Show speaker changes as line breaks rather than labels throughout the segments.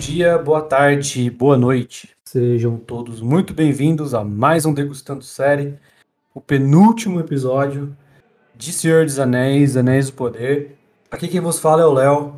dia, boa tarde, boa noite. Sejam todos muito bem-vindos a mais um Degustando Série, o penúltimo episódio de Senhor dos Anéis, Anéis do Poder. Aqui quem vos fala é o Léo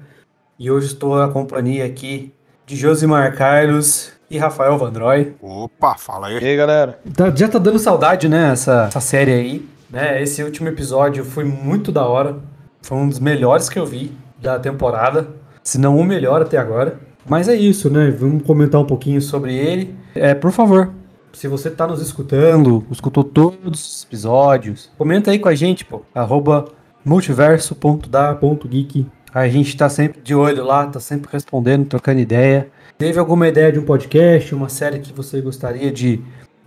e hoje estou na companhia aqui de Josimar Carlos e Rafael Vandroy.
Opa, fala aí.
E aí, galera?
Tá- já tá dando saudade, né, essa, essa série aí. Né? Esse último episódio foi muito da hora. Foi um dos melhores que eu vi da temporada. Se não o melhor até agora. Mas é isso, né? Vamos comentar um pouquinho sobre ele. É, por favor, se você tá nos escutando, escutou todos os episódios, comenta aí com a gente, pô. Arroba multiverso.da.geek. A gente tá sempre de olho lá, tá sempre respondendo, trocando ideia. Teve alguma ideia de um podcast, uma série que você gostaria de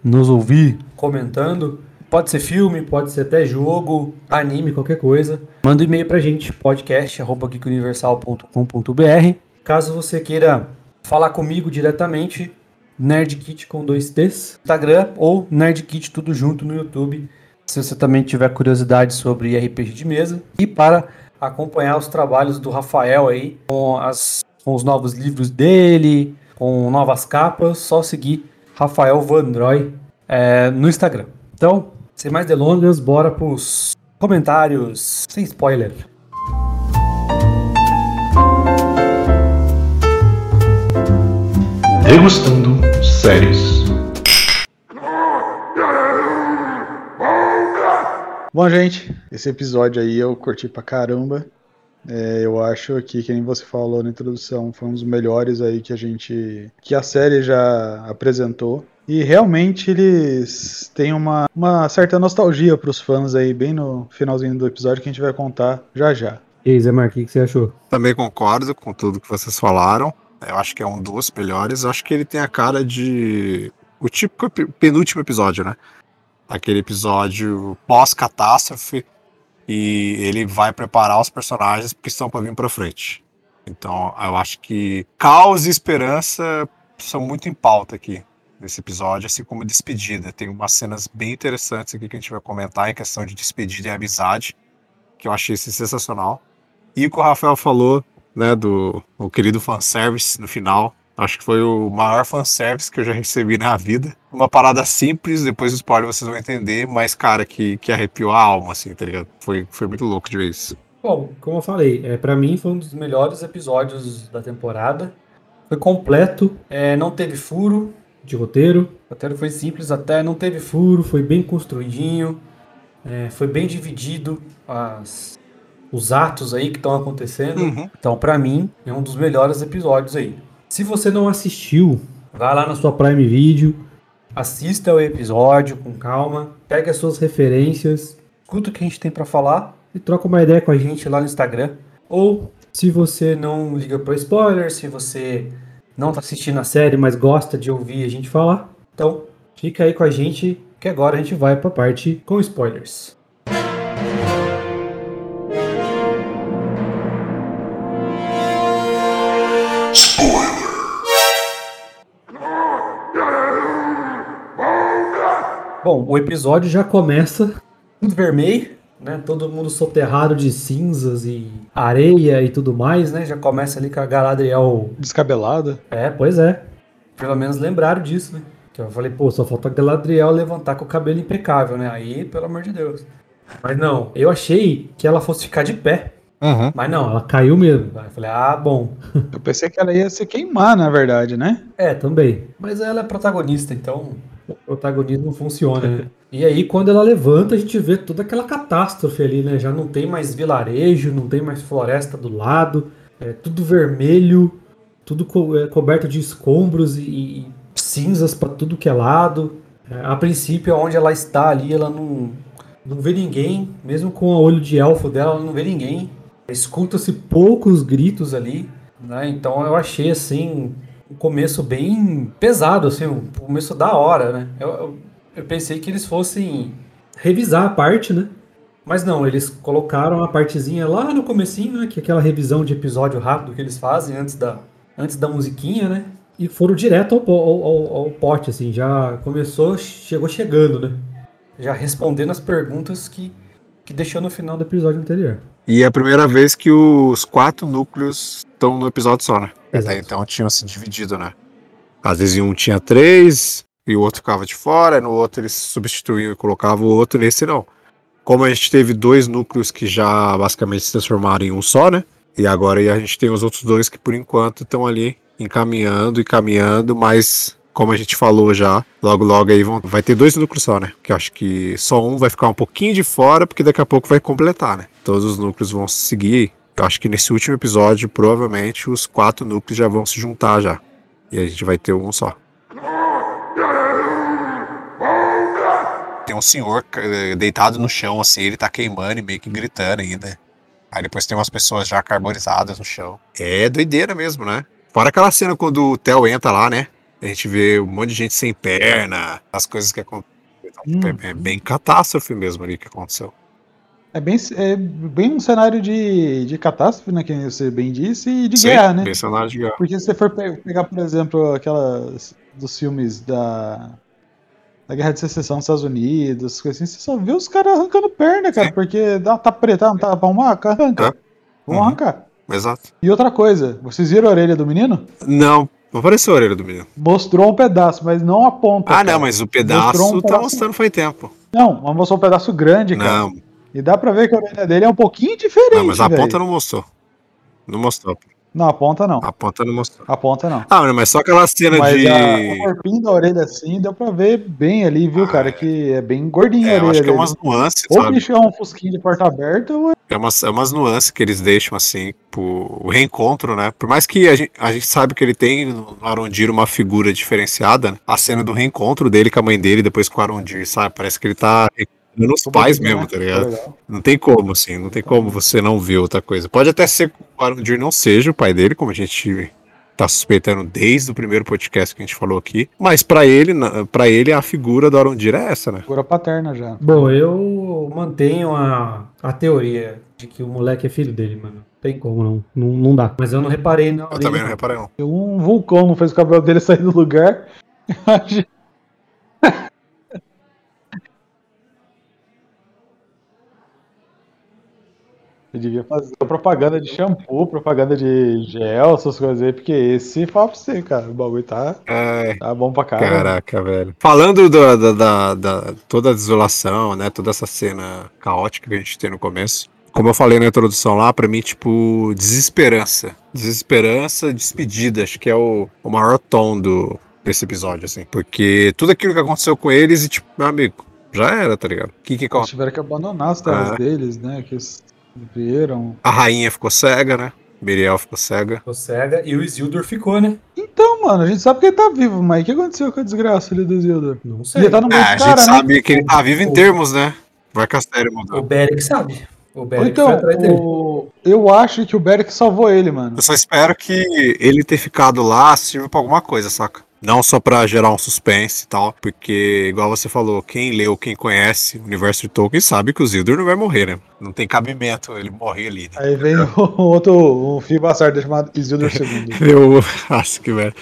nos ouvir comentando? Pode ser filme, pode ser até jogo, anime, qualquer coisa. Manda um e-mail pra gente, podcast.geekuniversal.com.br. Caso você queira falar comigo diretamente, Nerdkit com dois T's, Instagram ou Nerdkit tudo junto no YouTube. Se você também tiver curiosidade sobre RPG de mesa e para acompanhar os trabalhos do Rafael aí com, as, com os novos livros dele, com novas capas, só seguir Rafael Vandroy é, no Instagram. Então, sem mais delongas, bora pros comentários sem spoiler.
Degustando séries.
Bom, gente, esse episódio aí eu curti pra caramba. É, eu acho que, que nem você falou na introdução, foi um dos melhores aí que a gente. que a série já apresentou. E realmente eles têm uma, uma certa nostalgia pros fãs aí, bem no finalzinho do episódio que a gente vai contar já já.
E aí, Zé Marquinhos, o que você achou?
Também concordo com tudo que vocês falaram. Eu acho que é um dos melhores. Eu acho que ele tem a cara de. O típico pe- penúltimo episódio, né? Aquele episódio pós-catástrofe. E ele vai preparar os personagens que estão para vir para frente. Então, eu acho que caos e esperança são muito em pauta aqui nesse episódio, assim como despedida. Tem umas cenas bem interessantes aqui que a gente vai comentar em questão de despedida e amizade, que eu achei sensacional. E o que o Rafael falou, né, do o querido fanservice no final. Acho que foi o maior fanservice que eu já recebi na vida. Uma parada simples, depois do spoiler vocês vão entender, mas, cara, que, que arrepiou a alma, assim, tá ligado? Foi, foi muito louco de ver isso.
Bom, como eu falei, é, para mim foi um dos melhores episódios da temporada. Foi completo, é, não teve furo de roteiro. O roteiro foi simples até, não teve furo, foi bem construidinho, é, foi bem dividido as, os atos aí que estão acontecendo.
Uhum.
Então, pra mim, é um dos melhores episódios aí. Se você não assistiu, vá lá na sua Prime Video, assista o episódio com calma, pegue as suas referências, escuta o que a gente tem pra falar e troca uma ideia com a gente lá no Instagram. Ou, se você não liga para spoiler, se você não tá assistindo a série, mas gosta de ouvir a gente falar, então fica aí com a gente que agora a gente vai pra parte com spoilers. Bom, o episódio já começa tudo vermelho, né? Todo mundo soterrado de cinzas e areia e tudo mais, né? Já começa ali com a Galadriel.
Descabelada.
É, pois é. Pelo menos lembraram disso, né? Que eu falei, pô, só falta a Galadriel levantar com o cabelo impecável, né? Aí, pelo amor de Deus. Mas não, eu achei que ela fosse ficar de pé.
Uhum.
Mas não, ela caiu mesmo. Eu falei, ah, bom.
Eu pensei que ela ia se queimar, na verdade, né?
É, também. Mas ela é protagonista, então o protagonismo funciona, né? E aí, quando ela levanta, a gente vê toda aquela catástrofe ali, né? Já não tem mais vilarejo, não tem mais floresta do lado, é tudo vermelho, tudo co- é, coberto de escombros e, e cinzas pra tudo que é lado. É, a princípio, onde ela está ali, ela não, não vê ninguém, mesmo com o olho de elfo dela, ela não vê ninguém. Escuta-se poucos gritos ali, né? Então eu achei assim um começo bem pesado, assim, um começo da hora, né? Eu, eu, eu pensei que eles fossem revisar a parte, né? Mas não, eles colocaram a partezinha lá no comecinho, né? Que é aquela revisão de episódio rápido que eles fazem antes da, antes da musiquinha, né? E foram direto ao, ao, ao pote, assim, já começou, chegou chegando, né? Já respondendo as perguntas que, que deixou no final do episódio anterior.
E é a primeira vez que os quatro núcleos estão no episódio só, né? Até então tinham se dividido, né? Às vezes um tinha três e o outro ficava de fora, no outro eles substituíam e colocavam o outro, nesse não. Como a gente teve dois núcleos que já basicamente se transformaram em um só, né? E agora a gente tem os outros dois que por enquanto estão ali encaminhando e caminhando, mas como a gente falou já, logo logo aí vão, vai ter dois núcleos só, né? Que eu acho que só um vai ficar um pouquinho de fora, porque daqui a pouco vai completar, né? Todos os núcleos vão seguir. Eu acho que nesse último episódio, provavelmente, os quatro núcleos já vão se juntar já. E a gente vai ter um só. Tem um senhor eh, deitado no chão, assim, ele tá queimando e meio que gritando ainda. Aí depois tem umas pessoas já carbonizadas no chão. É doideira mesmo, né? Fora aquela cena quando o Theo entra lá, né? A gente vê um monte de gente sem perna, as coisas que acontecem. Hum. É, é bem catástrofe mesmo ali que aconteceu.
É bem, é bem um cenário de, de catástrofe, né? Que você bem disse, e de Sim, guerra, né?
Bem cenário de guerra.
Porque se você for pegar, por exemplo, aquelas dos filmes da, da Guerra de Secessão dos Estados Unidos, assim, você só vê os caras arrancando perna, cara, Sim. porque dá, tá preta, não tá pra uma arranca. É. Vamos uhum. arrancar.
Exato.
E outra coisa, vocês viram a orelha do menino?
Não, não apareceu a orelha do menino.
Mostrou um pedaço, mas não a ponta.
Ah, cara. não, mas o pedaço um tá pedaço... mostrando faz tempo.
Não, mas mostrou um pedaço grande, cara. Não. E dá pra ver que a orelha dele é um pouquinho diferente. Não,
mas a véio. ponta não mostrou. Não mostrou.
Não, a ponta não.
A ponta não mostrou.
A ponta não.
Ah, mas só aquela cena mas de. A,
o corpinho da orelha assim, deu pra ver bem ali, viu, ah, cara? Que é bem gordinho
é,
a orelha.
acho que é umas nuances.
Ou o bicho é um fusquinho de porta aberta, ou é.
É umas, é umas nuances que eles deixam assim, pro o reencontro, né? Por mais que a gente, a gente sabe que ele tem no Arondir uma figura diferenciada, né? a cena do reencontro dele com a mãe dele depois com o Arondir, sabe? Parece que ele tá nos pais mesmo, né? tá ligado? Não tem como, assim, não tem como você não ver outra coisa. Pode até ser que o Arondir não seja o pai dele, como a gente tá suspeitando desde o primeiro podcast que a gente falou aqui, mas para ele, para ele a figura do Arondir é essa, né?
Figura paterna já.
Bom, eu mantenho a, a teoria de que o moleque é filho dele, mano. Tem como não. Não, não dá. Mas eu não reparei, não.
Eu também não reparei, não.
Um vulcão não fez o cabelo dele sair do lugar. Eu devia fazer propaganda de shampoo, propaganda de gel, essas coisas aí, porque esse fala pra você, cara. O bagulho tá, é, tá bom pra caramba.
Caraca, velho. Falando do, da, da, da, toda a desolação, né? Toda essa cena caótica que a gente tem no começo. Como eu falei na introdução lá, pra mim, tipo, desesperança. Desesperança, despedida. Acho que é o, o maior tom do, desse episódio, assim. Porque tudo aquilo que aconteceu com eles, e, tipo, meu amigo, já era, tá ligado?
Que, que... Eles tiveram que abandonar as terras é. deles, né? Que Viram.
A rainha ficou cega, né? Miriel ficou cega.
Ficou cega e o Isildur ficou, né?
Então, mano, a gente sabe que ele tá vivo, mas o que aconteceu com a desgraça ali do Isildur?
Não sei. Ele
tá no meio ah, a cara, gente né? sabe que ele tá vivo em termos, né? Vai com a série
mudar. O Beric sabe.
O Beric então, o... eu acho que o Beric salvou ele, mano.
Eu só espero que ele ter ficado lá sirva pra alguma coisa, saca? Não só para gerar um suspense e tal, porque, igual você falou, quem leu, quem conhece o universo de Tolkien sabe que o Isildur não vai morrer, né? Não tem cabimento ele morrer ali. Né?
Aí vem o outro, um filho bastardo chamado Isildur II.
eu acho que, velho.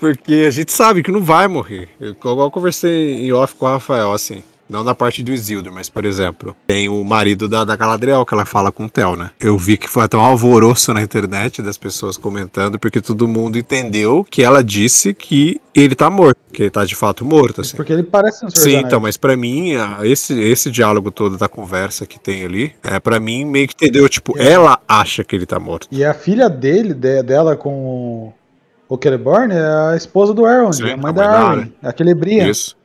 Porque a gente sabe que não vai morrer. Eu, igual eu conversei em off com o Rafael, assim. Não na parte do Isildur, mas, por exemplo, tem o marido da, da Galadriel que ela fala com o Theo, né? Eu vi que foi até um alvoroço na internet das pessoas comentando, porque todo mundo entendeu que ela disse que ele tá morto, que ele tá de fato morto, assim.
Porque ele parece um
Sim, então, mas para mim, esse, esse diálogo todo da conversa que tem ali, é para mim meio que entendeu, tipo, é. ela acha que ele tá morto.
E a filha dele, de, dela com o Celeborn, é a esposa do Elrond, a mãe, a da Arwen, aquele Brian. Isso.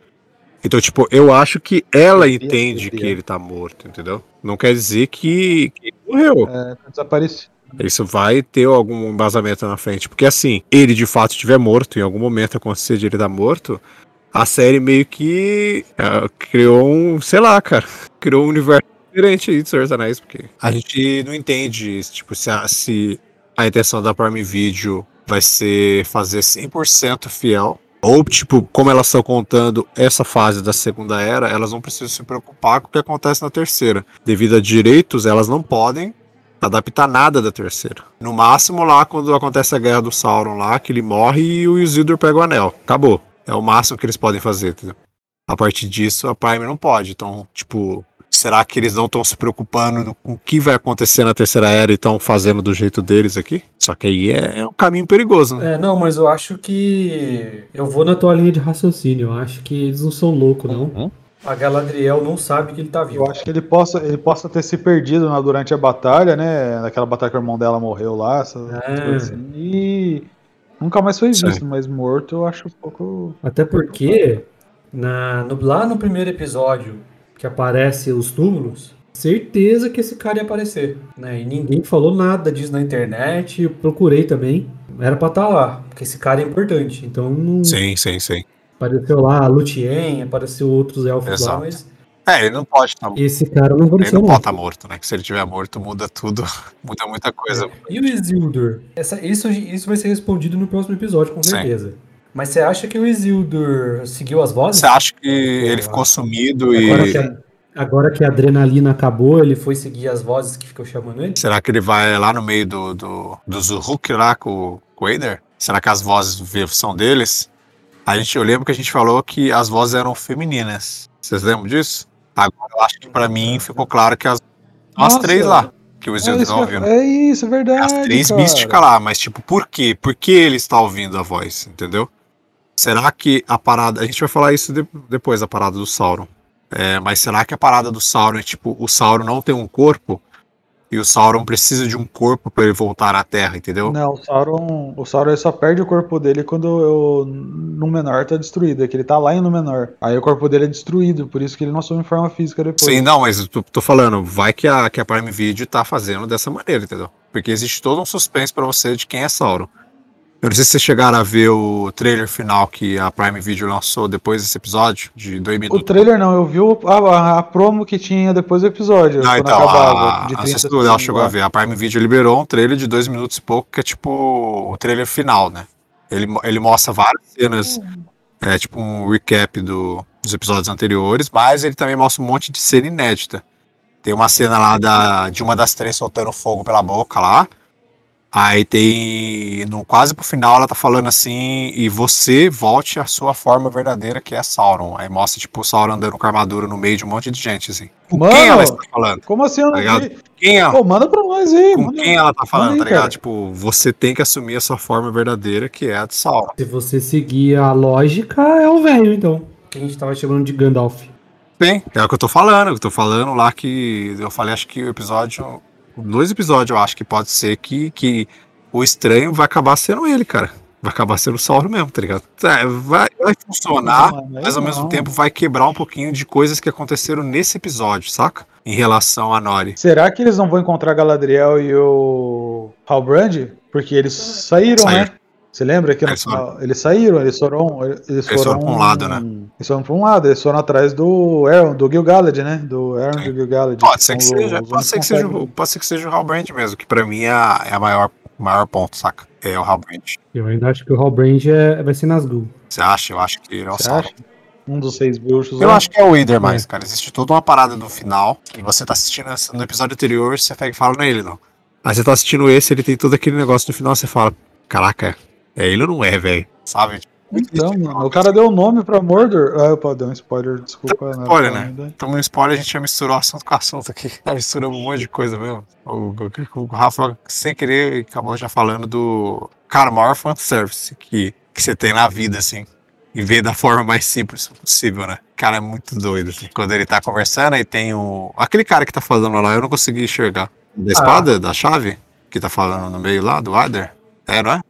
Então, tipo, eu acho que ela entende que ele tá morto, entendeu? Não quer dizer que, que morreu.
É, desaparece.
Isso vai ter algum embasamento na frente. Porque assim, ele de fato estiver morto, em algum momento acontecer de ele estar tá morto, a série meio que uh, criou um, sei lá, cara, criou um universo diferente aí de Senhor dos Anéis, porque a gente não entende, tipo, se a, se a intenção da Prime Video vai ser fazer 100% fiel ou, tipo, como elas estão contando essa fase da Segunda Era, elas não precisam se preocupar com o que acontece na terceira. Devido a direitos, elas não podem adaptar nada da terceira. No máximo, lá, quando acontece a guerra do Sauron lá, que ele morre e o Isildur pega o anel. Acabou. É o máximo que eles podem fazer, entendeu? A partir disso, a Prime não pode. Então, tipo, será que eles não estão se preocupando com o que vai acontecer na terceira era e estão fazendo do jeito deles aqui? Só que aí é, é um caminho perigoso, né?
É, não, mas eu acho que. Eu vou na tua linha de raciocínio. Eu acho que eles não são loucos, não.
Uhum.
A Galadriel não sabe que ele tá vivo.
Eu acho que ele possa, ele possa ter se perdido na- durante a batalha, né? Naquela batalha que o irmão dela morreu lá, essas
É.
coisas assim. E nunca mais foi
Sim.
visto, mas morto eu acho um pouco.
Até porque, na, no- lá no primeiro episódio, que aparece os túmulos, certeza que esse cara ia aparecer. Né? E ninguém falou nada disso na internet. Eu procurei também. Era pra estar lá, porque esse cara é importante. Então não
Sim, sim, sim.
apareceu lá a Lutien, apareceu outros elfos lá, mas
É, ele não pode estar
esse cara não
ele
apareceu.
não
não.
pode estar morto, né? Que se ele tiver morto, muda tudo. muda muita coisa.
E o Isildur? Essa, isso, isso vai ser respondido no próximo episódio, com
Sim.
Mas você acha que o Isildur seguiu as vozes?
Você acha que ele ficou sumido e.
Agora que, a, agora que a adrenalina acabou, ele foi seguir as vozes que ficou chamando ele?
Será que ele vai lá no meio do, do, do Zuhuk lá com, com o Vader? Será que as vozes são deles? A gente, eu lembro que a gente falou que as vozes eram femininas. Vocês lembram disso? Agora eu acho que pra mim ficou claro que as, as
Nossa.
três lá, que o
É
Isildur tá ouvindo.
é isso, é verdade.
As três
cara.
místicas lá, mas tipo, por quê? Por que ele está ouvindo a voz, entendeu? Será que a parada. A gente vai falar isso de- depois, a parada do Sauron. É, mas será que a parada do Sauron é tipo, o Sauron não tem um corpo e o Sauron precisa de um corpo para ele voltar à Terra, entendeu?
Não, o Sauron, o Sauron só perde o corpo dele quando o Númenor tá destruído, é que ele tá lá em Númenor. Aí o corpo dele é destruído, por isso que ele não assume forma física depois.
Sim, não, mas eu tô, tô falando, vai que a, que a Prime Video tá fazendo dessa maneira, entendeu? Porque existe todo um suspense pra você de quem é Sauron. Eu não sei se vocês chegaram a ver o trailer final que a Prime Video lançou depois desse episódio, de dois
O
minutos.
trailer não, eu vi o- a, a- a promo que tinha depois do episódio,
Não,
quando
então,
acabava,
a,
de
não
30
sei se o Léo
segundos
chegou a
lá.
ver. A Prime Video liberou um trailer de dois minutos e pouco, que é tipo o trailer final, né? Ele, ele mostra várias cenas, é tipo um recap do, dos episódios anteriores, mas ele também mostra um monte de cena inédita. Tem uma cena lá da, de uma das três soltando fogo pela boca lá. Aí tem. No, quase pro final ela tá falando assim, e você volte à sua forma verdadeira, que é Sauron. Aí mostra, tipo, o Sauron andando com armadura no meio de um monte de gente, assim. Com
Mano!
quem ela está falando?
Como assim eu
Tá
não
ligado?
vi?
Quem ela,
Pô, manda pra nós aí,
com
manda.
quem ela tá falando, tá
aí,
ligado?
cara.
Tipo, você tem que assumir a sua forma verdadeira, que é a de Sauron.
Se você seguir a lógica, é o velho, então. Que a gente tava chamando de Gandalf.
Bem, é o que eu tô falando, eu tô falando lá que eu falei, acho que o episódio, dois episódios eu acho que pode ser que, que o estranho vai acabar sendo ele, cara. Vai acabar sendo o Sauron mesmo, tá ligado? É, vai, vai funcionar,
aí
mas ao mesmo
não.
tempo vai quebrar um pouquinho de coisas que aconteceram nesse episódio, saca? Em relação a Nori.
Será que eles não vão encontrar Galadriel e o Halbrand? Porque eles saíram,
Saíram.
né? Você lembra que
Eles foram.
eles saíram, eles foram, eles,
Eles
foram,
pra um lado, né?
Eles foram pra um lado, eles foram atrás do Aaron, do Gil-galad, né? Do Aaron do Gil-galad.
Pode ser que seja, pode ser que seja, pode ser que seja o Halbrand mesmo, que pra mim é a, é a maior, maior ponto, saca? É o Halbrand.
Eu ainda acho que o Halbrand é, vai ser Nazgûl.
Você acha? Eu acho que ele é o
Você
Sauron.
acha? Um dos seis bruxos.
Eu
né?
acho que é o Wither mais, cara. Existe toda uma parada no final. E você tá assistindo no episódio anterior, você pega e fala, não é ele, não. Aí você tá assistindo esse, ele tem todo aquele negócio no final, você fala, caraca, é ele ou não é, velho? Sabe?
Então, mano, o cara deu o nome pra Mordor. Ah, opa, deu um spoiler, desculpa. né?
Spoiler, né? Então, no spoiler, a gente já misturou assunto com assunto aqui. Tá misturando um monte de coisa mesmo. O, o, o Rafa, sem querer, acabou já falando do. Cara, o maior fanservice que, que você tem na vida, assim. E ver da forma mais simples possível, né? Cara, é muito doido. Assim. Quando ele tá conversando, aí tem o. Aquele cara que tá falando lá, eu não consegui enxergar. Da espada, da chave? Que tá falando no meio lá, do Adder? É, não é?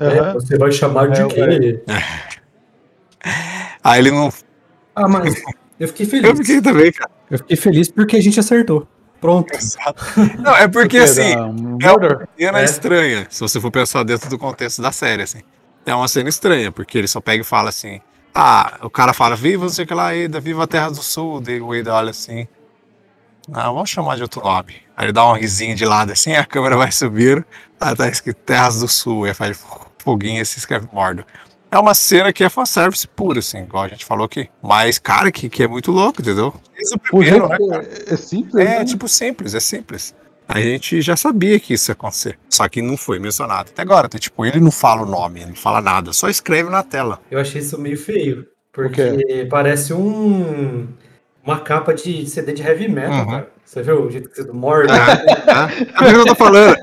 É,
Aham.
você vai chamar de
É,
quê?
Aí ele não.
Ah, mas eu fiquei feliz.
Eu fiquei também, cara.
Eu fiquei feliz porque a gente acertou. Pronto.
Não, é porque assim.
Um
É uma cena
É.
estranha, se você for pensar dentro do contexto da série, assim. É uma cena estranha, porque ele só pega e fala assim: Ah, o cara fala, viva não sei o que lá, Eda, viva a Terra do Sul. Daí o Eda olha assim. Não, vamos chamar de outro nome. Aí ele dá um risinho de lado assim, a câmera vai subir. Aí tá escrito Terras do Sul. Aí faz foguinho e se escreve Mordo. É uma cena que é fanservice puro, assim, igual a gente falou aqui. Mas, cara, que, que é muito louco, entendeu? O primeiro, né, cara?
é simples,
É,
né?
tipo, simples, é simples. A gente já sabia que isso ia acontecer. Só que não foi mencionado até agora. Então, tipo, ele não fala o nome, ele não fala nada, só escreve na tela.
Eu achei isso meio feio.
Por
Porque parece um. Uma capa de CD de heavy metal,
Uhum.
cara. Você viu o jeito que você morde?
É, é o que eu tô falando.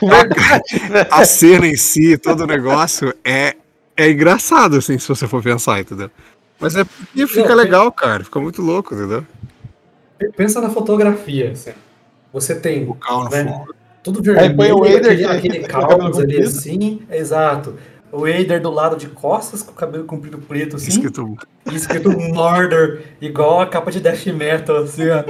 A cena em si, todo o negócio é, é engraçado, assim, se você for pensar, entendeu? Mas é porque fica
Não,
legal, cara. Fica muito louco, entendeu?
Pensa na fotografia, assim. Você tem
O cal no
Né?
fundo.
tudo
Aí põe o
vermelho,
Vader,
aquele,
que-
aquele
cabelo
caos ali assim, exato. O Vader do lado de costas, com o cabelo comprido preto assim,
Escrito
escrito Murder, igual a capa de death metal, assim, ó.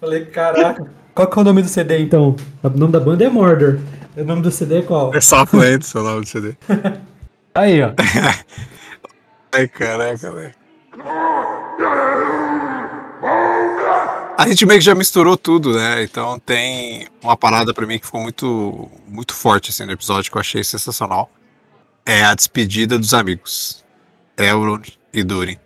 Falei, caraca, qual que é o nome do CD então? O nome da banda é Murder. O nome do CD é qual?
É Southland, seu nome do CD.
Aí, ó.
Ai, caraca, velho. A gente meio que já misturou tudo, né? Então tem uma parada pra mim que ficou muito, muito forte assim, no episódio que eu achei sensacional. É a despedida dos amigos. Elrond e Durin.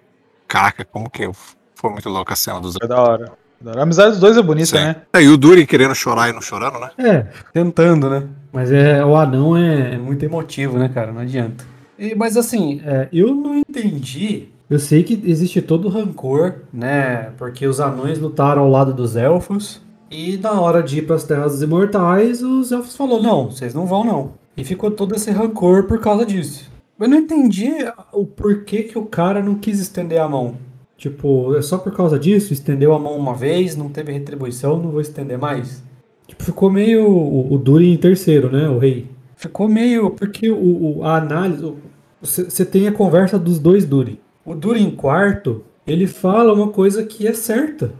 Caraca, como que eu... foi muito louca a cena dos
É da hora. A amizade dos dois é bonita,
Sim.
né?
É, e o Durin querendo chorar e não chorando, né?
É, tentando, né? Mas é, o anão é, é muito emotivo, né, cara? Não adianta. E- mas assim, é, eu não entendi. Eu sei que existe todo o rancor, né? Porque os anões lutaram ao lado dos elfos. E na hora de ir para as Terras dos Imortais, os elfos falaram: não, vocês não vão, não. E ficou todo esse rancor por causa disso. Eu não entendi o porquê que o cara não quis estender a mão. Tipo, é só por causa disso? Estendeu a mão uma vez, não teve retribuição, não vou estender mais? Tipo, ficou meio o, o Durin em terceiro, né? O rei. Ficou meio. Porque o, o- a análise. Você tem a conversa dos dois Durin. O Durin em quarto, ele fala uma coisa que é certa.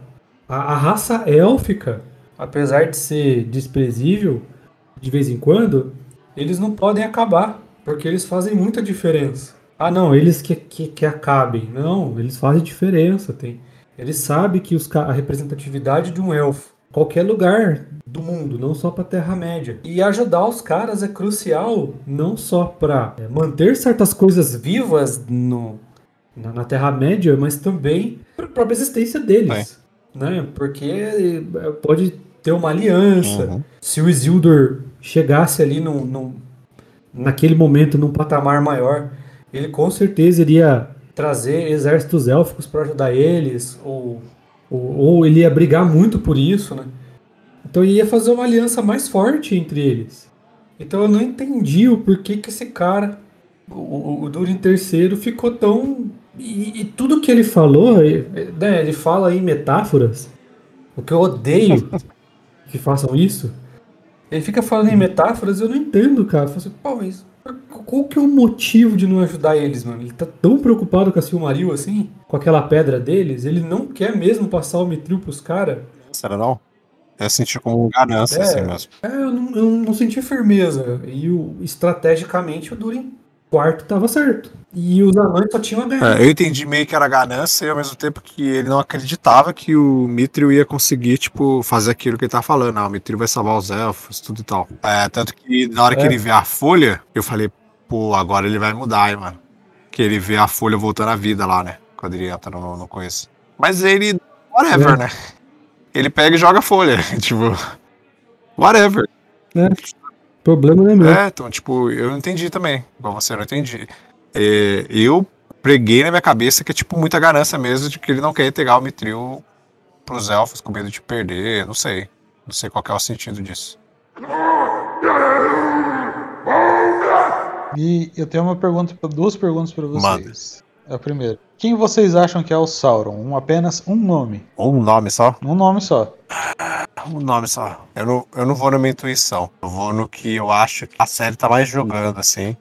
A, a raça élfica, apesar de ser desprezível de vez em quando, eles não podem acabar. Porque eles fazem muita diferença. Ah, não, eles que, que, que acabem. Não, eles fazem diferença. Tem, eles sabem que os, a representatividade de um elfo, qualquer lugar do mundo, não só para Terra-média. E ajudar os caras é crucial, não só para manter certas coisas vivas no, na, na Terra-média, mas também para a própria existência deles. Né? Porque eh, pode ter uma aliança.
Uhum.
Se o Isildur chegasse ali num, num- naquele momento num patamar maior, ele com certeza iria trazer exércitos élficos para ajudar eles, ou, ou, ou ele ia brigar muito por isso, né? Então ia fazer uma aliança mais forte entre eles. Então eu não entendi o porquê que esse cara, o, o, Durin terceiro, ficou tão. E, e tudo que ele falou, né, ele fala em metáforas, o que eu odeio que façam isso. Ele fica falando em metáforas, eu não entendo, cara. Eu falo assim, Pô, mas qual que é o motivo de não ajudar eles, mano? Ele tá tão preocupado com a Silmaril assim, com aquela pedra deles, ele não quer mesmo passar o Mitril pros caras.
Será não? Eu senti como ganância,
É.
assim mesmo.
É, eu não, eu não senti firmeza. E o, estrategicamente o Durin quarto tava certo. E os anões só tinham a ganhar.
É, eu entendi meio que era ganância e ao mesmo tempo que ele não acreditava que o Mithril ia conseguir, tipo, fazer aquilo que ele tá falando. Ah, o Mithril vai salvar os elfos, tudo e tal. É, tanto que na hora que
É.
ele vê a folha, eu falei, pô, agora ele vai mudar, hein, mano. Que ele vê a folha voltando à vida lá, né? Quando ele entra no, no coisa. Mas ele, whatever,
É.
né? Ele pega e joga a folha, tipo, whatever.
O problema não é meu.
É, então, tipo, eu não entendi também. Igual você, eu não entendi. É, eu preguei na minha cabeça que é, tipo, muita ganância mesmo de que ele não quer entregar o Mitril pros elfos com medo de perder, não sei. Não sei qual que é o sentido disso.
E eu tenho uma pergunta, duas perguntas para vocês. A primeira, quem vocês acham que é o Sauron? Um, apenas um nome.
Um nome só?
Um nome só.
Um nome só. Eu não, eu não vou na minha intuição. Eu vou no que eu acho que a série tá mais jogando, assim.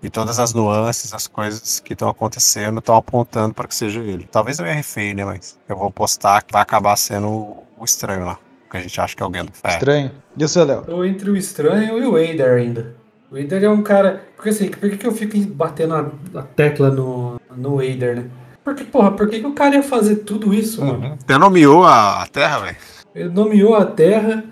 E todas as nuances, as coisas que estão acontecendo estão apontando para que seja ele. Talvez eu erre feio, né? Mas eu vou postar que vai acabar sendo o, o estranho lá. Que a gente acha que é alguém do ferro.
Estranho. E você, Léo?
Tô entre o estranho e o Eider ainda. O Eider é um cara. Porque assim, por que, que eu fico batendo a, a tecla no, no Eider, né? Porque, porra, por que, que o cara ia fazer tudo isso, mano?
Até nomeou a, a Terra, velho.
Ele nomeou a Terra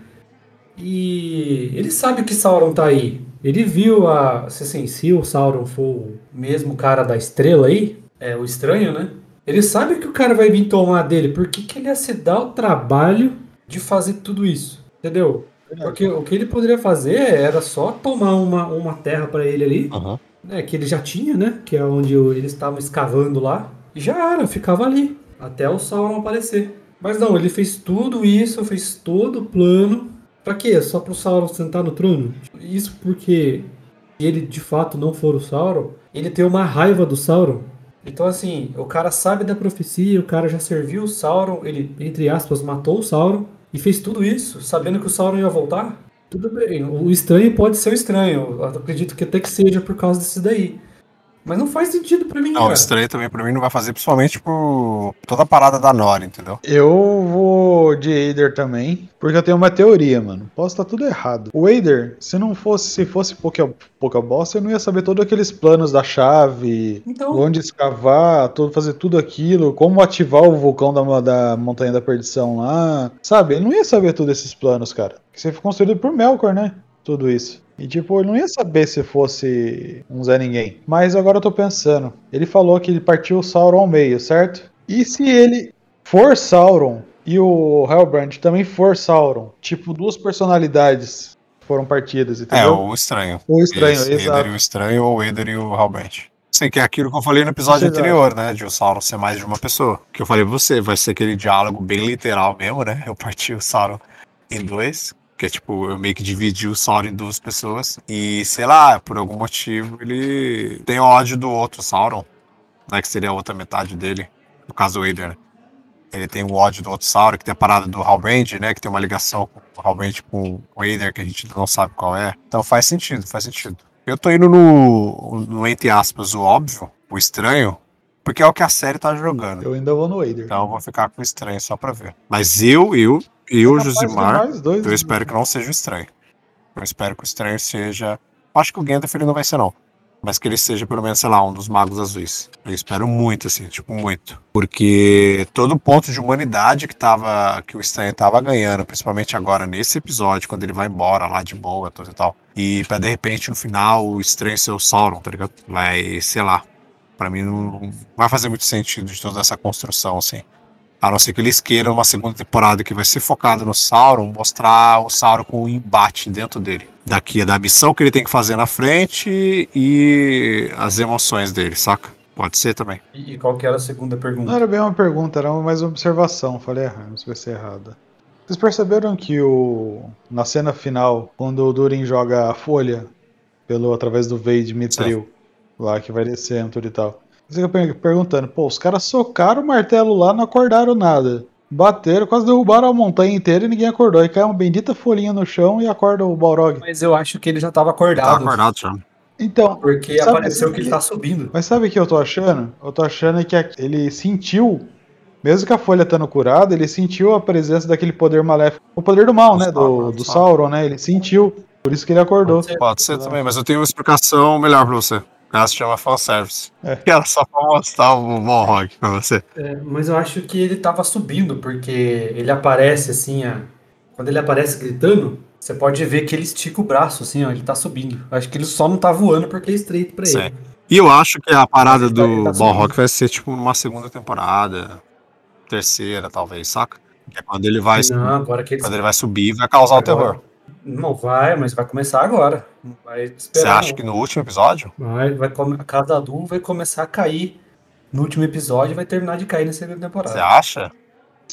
e ele sabe que Sauron tá aí. Ele viu a. Se, assim, se o Sauron for o mesmo cara da estrela aí, é o estranho, né? Ele sabe que o cara vai vir tomar dele. Por que, que ele ia se dar o trabalho de fazer tudo isso? Entendeu? Porque o que ele poderia fazer era só tomar uma, uma terra pra ele ali,
Uhum.
Né, que ele já tinha, né? Que é onde eles estavam escavando lá. E já era, ficava ali. Até o Sauron aparecer. Mas não, ele fez tudo isso, fez todo o plano. Pra quê? Só pro Sauron sentar no trono? Isso porque ele de fato não for o Sauron, ele tem uma raiva do Sauron. Então, assim, o cara sabe da profecia, o cara já serviu o Sauron, ele, entre aspas, matou o Sauron e fez tudo isso, sabendo que o Sauron ia voltar. Tudo bem, o estranho pode ser o estranho. Eu acredito que até que seja por causa desse daí. Mas não faz sentido pra mim,
Não,
cara.
estranho também pra mim não vai fazer, principalmente por toda a parada da Nora, entendeu?
Eu vou de Eider também, porque eu tenho uma teoria, mano. Posso estar tudo errado. O Eider, se não fosse, se fosse pouca, pouca bosta, eu não ia saber todos aqueles planos da chave,
Então,
onde escavar, todo, fazer tudo aquilo, como ativar o vulcão da, da Montanha da Perdição lá. Sabe? Ele não ia saber todos esses planos, cara. Que você foi construído por Melkor, né? Tudo isso. E tipo, ele não ia saber se fosse um Zé Ninguém. Mas agora eu tô pensando. Ele falou que ele partiu o Sauron ao meio, certo? E se ele for Sauron e o Hellbrand também for Sauron? Tipo, duas personalidades foram partidas,
É,
entendeu?
o estranho.
o estranho,
Esse, Eder
exato.
e o estranho ou o Eder e o Halbrand. Sim, que é aquilo que eu falei no episódio
Exato.
anterior, né? De o Sauron ser mais de uma pessoa. Que eu falei pra você, vai ser aquele diálogo bem literal mesmo, né? Eu parti o Sauron em dois. Que é tipo, eu meio que dividi o Sauron em duas pessoas. E, sei lá, por algum motivo, ele tem ódio do outro Sauron. Né? Que seria a outra metade dele. No caso, o Eder, né? Ele tem o ódio do outro Sauron, que tem a parada do Halbrand, né? Que tem uma ligação com o Halbrand com o Eider, que a gente não sabe qual é. Então faz sentido, faz sentido. Eu tô indo no, no entre aspas, o óbvio, o estranho, porque é o que a série tá jogando.
Eu ainda vou no Eider.
Então eu vou ficar com o estranho só pra ver. Mas eu, eu,
Capaz de
Josimar,
dois,
eu espero que não seja o estranho. Eu espero que o estranho seja. Acho que o Gandalf ele não vai ser, não. Mas que ele seja, pelo menos, sei lá, um dos magos azuis. Eu espero muito, assim, tipo, muito. Porque todo ponto de humanidade que tava. que o estranho tava ganhando, principalmente agora nesse episódio, quando ele vai embora lá de boa, tudo e tal. E pra de repente, no final, o estranho ser o Sauron, tá ligado? Vai, sei lá. Pra mim não vai fazer muito sentido de toda essa construção, assim. A não ser que eles queiram uma segunda temporada que vai ser focada no Sauron, mostrar o Sauron com o embate dentro dele. Daqui, da missão que ele tem que fazer na frente e as emoções dele, saca? Pode ser também.
e, e qual que era a segunda
Não
pergunta?
era bem uma pergunta, era mais uma observação. Falei errado, não sei se vai ser errada. Vocês perceberam que o na cena final, quando o Durin joga a folha pelo através do Vade Mithril, lá que vai descendo e tal. Você fica per- perguntando, pô, os caras socaram o martelo lá, não acordaram nada. Bateram, quase derrubaram a montanha inteira e ninguém acordou. E cai uma bendita folhinha no chão e acorda o Balrog.
Mas eu acho que ele já tava
Tá
acordado.
acordado já.
Então,
Porque apareceu que ele tá subindo.
Mas sabe o que eu tô achando? Eu tô achando que ele sentiu, mesmo que a folha estando curada, ele sentiu a presença daquele poder maléfico. O poder do mal,
Do
né?
Sauron,
Do,
do
do Sauron, né? Ele sentiu. Por isso que ele acordou.
Pode ser.
Pode ser também, mas eu tenho uma explicação melhor pra você. Ela se chama fanservice.
É.
Que era só pra mostrar o Monrog pra você.
É, mas eu acho que ele tava subindo, porque ele aparece assim, a- quando ele aparece gritando, você pode ver que ele estica o braço, assim, ó, ele tá subindo. Eu Acho que ele só não tá voando porque é estreito pra
Sim.
ele.
E eu acho que a parada
ele
do
tá.
Balrog vai ser tipo numa segunda temporada, terceira, talvez, saca? Que é quando ele vai,
Não, agora que ele...
quando ele vai subir, vai causar o
Agora.
terror.
Não vai, mas vai começar agora. Vai
Você acha
não.
que no último episódio?
Vai, vai come... A casa Adu vai começar a cair no último episódio e vai terminar de cair na segunda
Você
temporada.
acha?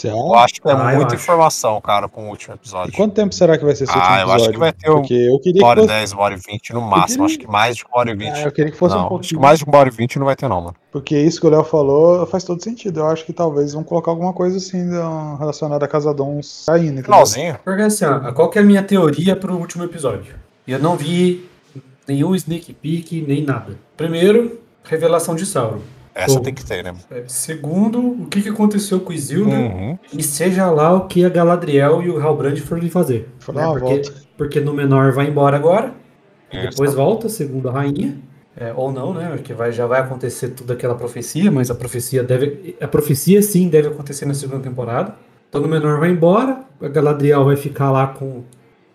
Você
Eu acho que é
Ah,
muita informação, cara, com o último
E
episódio.
quanto tempo será que vai ser esse último
Ah, eu
episódio?
acho que vai ter
Porque eu queria
uma hora e
fosse,
10, uma hora e 20 no máximo.
queria-
Acho que mais de uma hora e 20.
Ah, eu queria que fosse um
não, acho que
pouquinho.
mais de uma hora e 20 não vai ter, não, mano.
Porque isso que o Léo falou faz todo sentido. Eu acho que talvez vão colocar alguma coisa assim da- relacionada a Casadons caindo. entendeu?
Finalzinho.
Porque assim, ó, qual que é a minha teoria pro último episódio? Eu não vi nenhum sneak peek, nem nada. Primeiro, revelação de Sauron.
Essa
Pô.
tem que ter, né?
É, Segundo, o que, que aconteceu com o Isildur.
Uhum.
E seja lá o que a Galadriel e o Halbrand forem fazer. Né? porque,
volta.
porque no menor vai embora agora, e
Isso.
depois volta, segundo a rainha. É, ou não, né? Porque vai, já vai acontecer tudo aquela profecia, mas a profecia deve. A profecia sim deve acontecer na segunda temporada. Então no menor vai embora, a Galadriel vai ficar lá com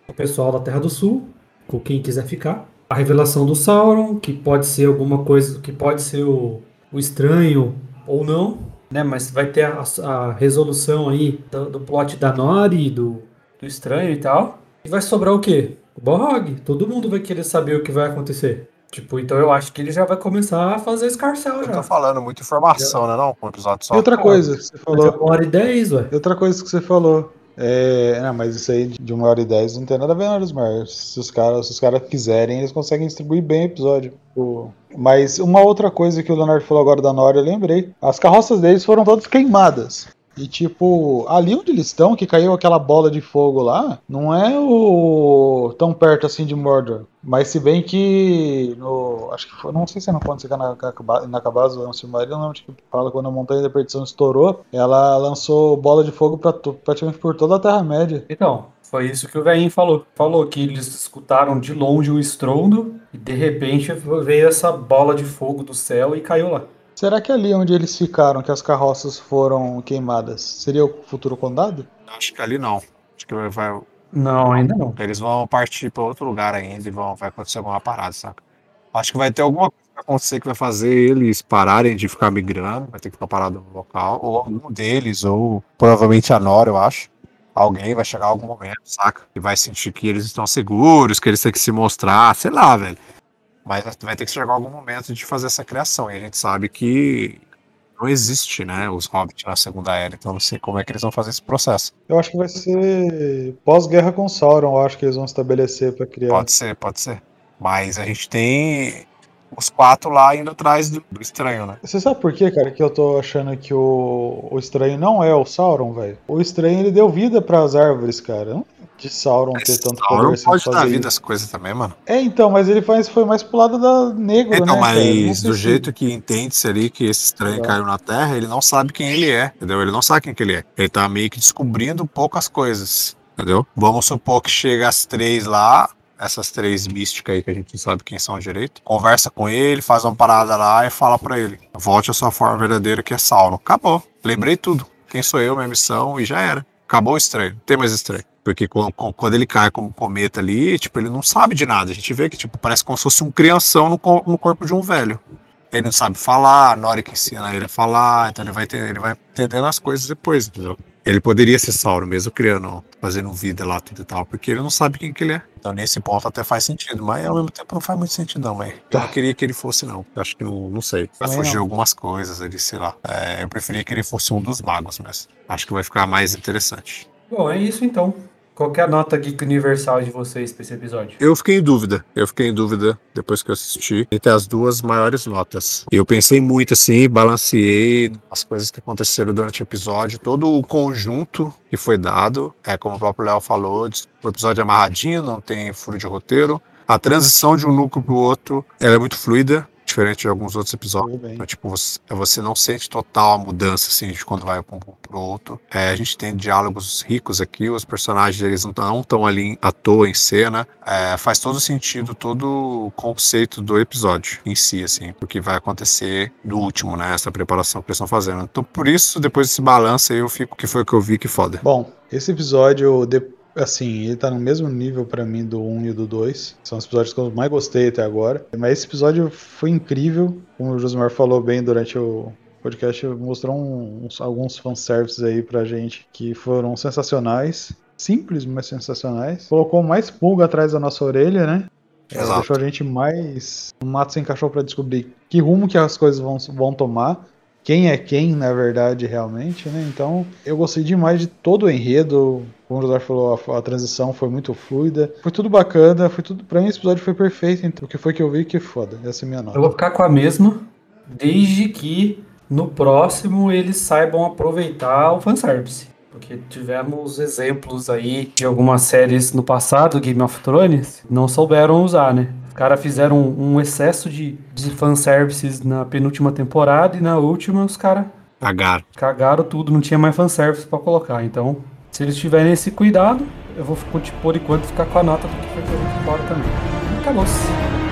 o pessoal da Terra do Sul, com quem quiser ficar. A revelação do Sauron, que pode ser alguma coisa, que pode ser o, o estranho ou não, né? Mas vai ter a, a resolução aí do, do plot da Nori, do, do estranho e tal. E vai sobrar o quê? O Balrog. Todo mundo vai querer saber o que vai acontecer. Tipo, então eu acho que ele já vai começar a fazer escarcel já.
tô falando, muita informação, né? Não, um episódio só.
E outra coisa que você
é
falou.
uma hora e dez, ué.
E outra coisa que você falou. É, não, mas isso aí de uma hora e dez não tem nada a ver, não, Lismar. Se os caras caras quiserem, eles conseguem distribuir bem o episódio. O- Mas uma outra coisa que o Leonardo falou agora da Nora, eu lembrei. As carroças deles foram todas queimadas. E tipo, ali onde eles estão, que caiu aquela bola de fogo lá, não é o tão perto assim de Mordor. Mas se bem que no. Acho que foi. Não sei se é no quando você na, na, na Cabaz ou no Silmarillion, não, que fala quando a Montanha da Perdição estourou, ela lançou bola de fogo pra, praticamente por toda a Terra-média.
Então, foi isso que o velhinho falou. Falou que eles escutaram de longe o estrondo e de repente veio essa bola de fogo do céu e caiu lá.
Será que ali onde eles ficaram, que as carroças foram queimadas, seria o futuro condado?
Acho que ali não. Acho que vai, vai-
Não, ainda não.
eles vão partir pra outro lugar ainda e vão, vai acontecer alguma parada, saca? Acho que vai ter alguma coisa que vai acontecer que vai fazer eles pararem de ficar migrando, vai ter que ficar parado no local, ou algum deles, ou provavelmente a Nora, eu acho. Alguém vai chegar em algum momento, saca? E vai sentir que eles estão seguros, que eles têm que se mostrar, sei lá, velho. Mas vai ter que chegar algum momento de fazer essa criação. E a gente sabe que não existe, né, os hobbits na Segunda Era, então não sei como é que eles vão fazer esse processo.
Eu acho que vai ser pós-guerra com Sauron, eu acho que eles vão estabelecer pra criar.
Pode ser, pode ser. Mas a gente tem os quatro lá indo atrás do, estranho, né?
Você sabe por quê, cara, que eu tô achando que o, o estranho não é o Sauron, velho? O estranho ele deu vida pras árvores, cara. Não de Sauron ter tanto
Sauron
poder assim
pode
de
dar
fazer
vida às coisas também, mano.
É, então, mas ele faz, foi mais pro lado da negro,
Então,
né?
mas do jeito que entende-se ali que esse estranho
Tá.
caiu na Terra, ele não sabe quem ele é, entendeu? Ele não sabe quem que ele é. Ele tá meio que descobrindo poucas coisas, entendeu? Vamos supor que chega as três lá, essas três místicas aí que a gente não sabe quem são direito, conversa com ele, faz uma parada lá e fala pra ele: volte à sua forma verdadeira que é Sauron. Acabou. Lembrei tudo. Quem sou eu, minha missão, e já era. Acabou o estranho. Não tem mais estranho. Porque quando ele cai como cometa ali, tipo, ele não sabe de nada. A gente vê que, tipo, parece como se fosse um crianção no, no corpo de um velho. Ele não sabe falar, a Nori que ensina ele a falar, então ele vai, ter, ele vai entendendo as coisas depois, entendeu? Ele poderia ser Sauron, mesmo criando, fazendo vida lá, tudo e tal, porque ele não sabe quem que ele é. Então nesse ponto até faz sentido, mas ao mesmo tempo não faz muito sentido não, mas eu não queria que ele fosse não. Eu acho que não, não sei. Vai fugir
não.
algumas coisas ali, sei lá. É, eu preferia que ele fosse um dos magos, mas acho que vai ficar mais interessante.
Bom, é isso então. Qual é a nota geek universal de vocês pra esse episódio?
Eu fiquei em dúvida. Eu fiquei em dúvida depois que eu assisti entre as duas maiores notas. Eu pensei muito assim, balanceei as coisas que aconteceram durante o episódio, todo o conjunto que foi dado. É como o próprio Léo falou, o episódio é amarradinho, não tem furo de roteiro. A transição de um núcleo pro outro, ela é muito fluida, diferente de alguns outros episódios. Então, tipo, você, você não sente total a mudança, assim, de quando vai para um pro outro. É, a gente tem diálogos ricos aqui, os personagens, eles não estão ali à toa em cena. É, faz todo sentido, todo o conceito do episódio em si, assim, porque vai acontecer no último, né, essa preparação que eles estão fazendo. Então, por isso, depois desse balanço aí, eu fico, que foi o que eu vi, que foda.
Bom, esse episódio, de- assim, ele tá no mesmo nível pra mim do 1 e do 2. São os episódios que eu mais gostei até agora. Mas esse episódio foi incrível, como o Josmar falou bem durante o podcast, mostrou um- uns, alguns fanservices aí pra gente que foram sensacionais. Simples, mas sensacionais. Colocou mais pulga atrás da nossa orelha, né? É,
Exato.
deixou a gente mais no mato sem cachorro pra descobrir que rumo que as coisas vão, vão tomar quem é quem, na verdade, realmente, né? Então, eu gostei demais de todo o enredo. Como o José falou, a, a transição foi muito fluida. Foi tudo bacana, foi tudo. Pra mim, esse episódio foi perfeito. Então, o que foi que eu vi, que foda. Essa é a minha nota.
Eu vou ficar com a mesma, desde que no próximo eles saibam aproveitar o fanservice. Porque tivemos exemplos aí de algumas séries no passado, Game of Thrones, não souberam usar, né? Os caras fizeram um, um excesso de, de fanservices na penúltima temporada e na última os caras
Cagaram.
cagaram tudo, não tinha mais fanservice pra colocar. Então, se eles tiverem esse cuidado, eu vou, por enquanto, ficar com a nota do que foi gente embora também. Acabou-se.